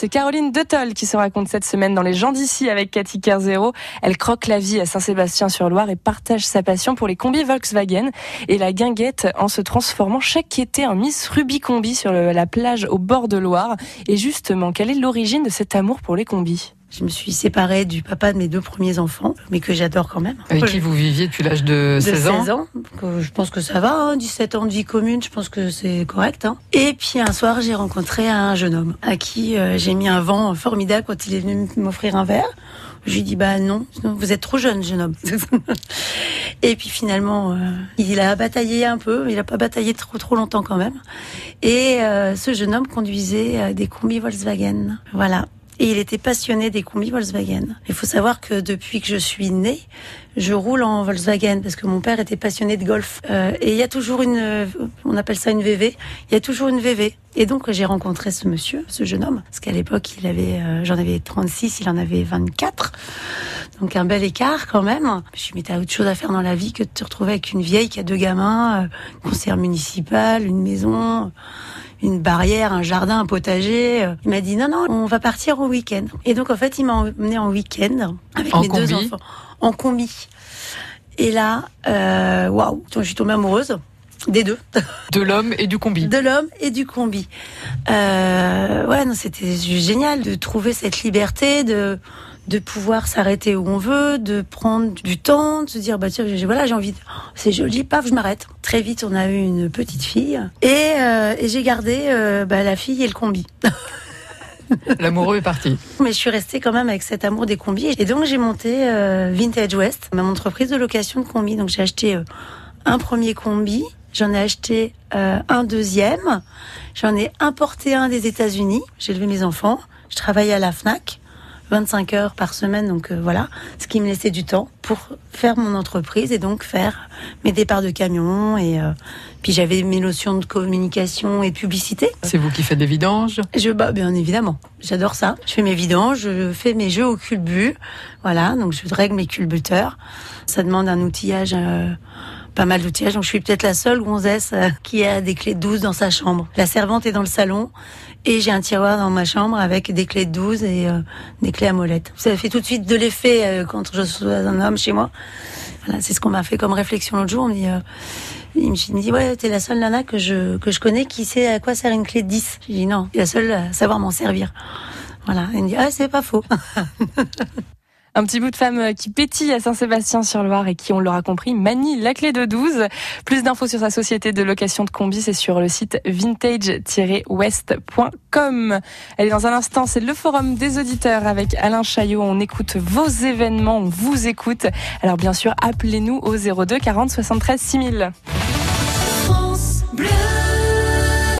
C'est Caroline Detol qui se raconte cette semaine dans Les gens d'ici avec Cathy Kerzero. Elle croque la vie à Saint-Sébastien-sur-Loire et partage sa passion pour les combis Volkswagen et la guinguette en se transformant chaque été en Miss Ruby Combi sur la plage au bord de Loire. Et justement, quelle est l'origine de cet amour pour les combis? Je me suis séparée du papa de mes deux premiers enfants, mais que j'adore quand même. Avec qui vous viviez depuis l'âge de, 16 ans 16 ans. je pense que ça va, 17 hein, ans de vie commune, je pense que c'est correct. Hein. Et puis un soir, j'ai rencontré un jeune homme à qui euh, j'ai mis un vent formidable quand il est venu m'offrir un verre. Je lui dis bah non, vous êtes trop jeune, jeune homme. et puis finalement, euh, il a bataillé un peu, mais il a pas bataillé trop trop longtemps quand même. Et euh, ce jeune homme conduisait des combis Volkswagen. Voilà et il était passionné des combis Volkswagen. Il faut savoir que depuis que je suis née, je roule en Volkswagen parce que mon père était passionné de golf. Euh, et il y a toujours une, on appelle ça une VV, il y a toujours une VV. Et donc j'ai rencontré ce monsieur, ce jeune homme, parce qu'à l'époque il avait, euh, j'en avais 36, il en avait 24. Donc un bel écart quand même. Je me suis dit, mais t'as autre chose à faire dans la vie que de te retrouver avec une vieille qui a deux gamins, euh, conseillère municipale, une maison une barrière, un jardin, un potager. Il m'a dit non, non, on va partir au week-end. Et donc en fait, il m'a emmené en week-end avec mes deux enfants en combi. Et là, euh, waouh, je suis tombée amoureuse des deux. De l'homme et du combi. De l'homme et du combi. Euh, ouais, non, c'était génial de trouver cette liberté de de pouvoir s'arrêter où on veut, de prendre du temps, de se dire bah tiens voilà j'ai envie, de... c'est joli, paf je m'arrête. Très vite on a eu une petite fille et, euh, et j'ai gardé euh, bah, la fille et le combi. L'amoureux est parti. Mais je suis restée quand même avec cet amour des combis. Et donc j'ai monté euh, Vintage West, ma entreprise de location de combis. Donc j'ai acheté un premier combi, j'en ai acheté un deuxième, j'en ai importé un des États-Unis. J'ai élevé mes enfants. Je travaillais à la Fnac. 25 heures par semaine, donc euh, voilà, ce qui me laissait du temps pour faire mon entreprise et donc faire mes départs de camion et euh, puis j'avais mes notions de communication et de publicité. C'est vous qui faites des vidanges? Je bah bien évidemment, j'adore ça. Je fais mes vidanges, je fais mes jeux au culbu, voilà, donc je règle mes culbuteurs. Ça demande un outillage. Euh, pas mal d'outillages. Donc je suis peut-être la seule gonzesse qui a des clés de 12 dans sa chambre. La servante est dans le salon et j'ai un tiroir dans ma chambre avec des clés de 12 et euh, des clés à molette. Ça fait tout de suite de l'effet euh, quand je suis un homme chez moi. Voilà, c'est ce qu'on m'a fait comme réflexion l'autre jour. On me dit, euh, il me dit, ouais, t'es la seule nana que je, que je connais qui sait à quoi sert une clé de 10. J'ai dit, non, la seule à savoir m'en servir. Voilà. Il me dit, ah, c'est pas faux. Un petit bout de femme euh, qui pétille à Saint-Sébastien-sur-Loire et qui, on l'aura compris, manie la clé de 12. Plus d'infos sur sa société de location de combi, c'est sur le site vintage-west.com. Allez, dans un instant, c'est le forum des auditeurs avec Alain Chaillot. On écoute vos événements, on vous écoute. Alors, bien sûr, appelez-nous au 02 40 73 6000. France Bleu.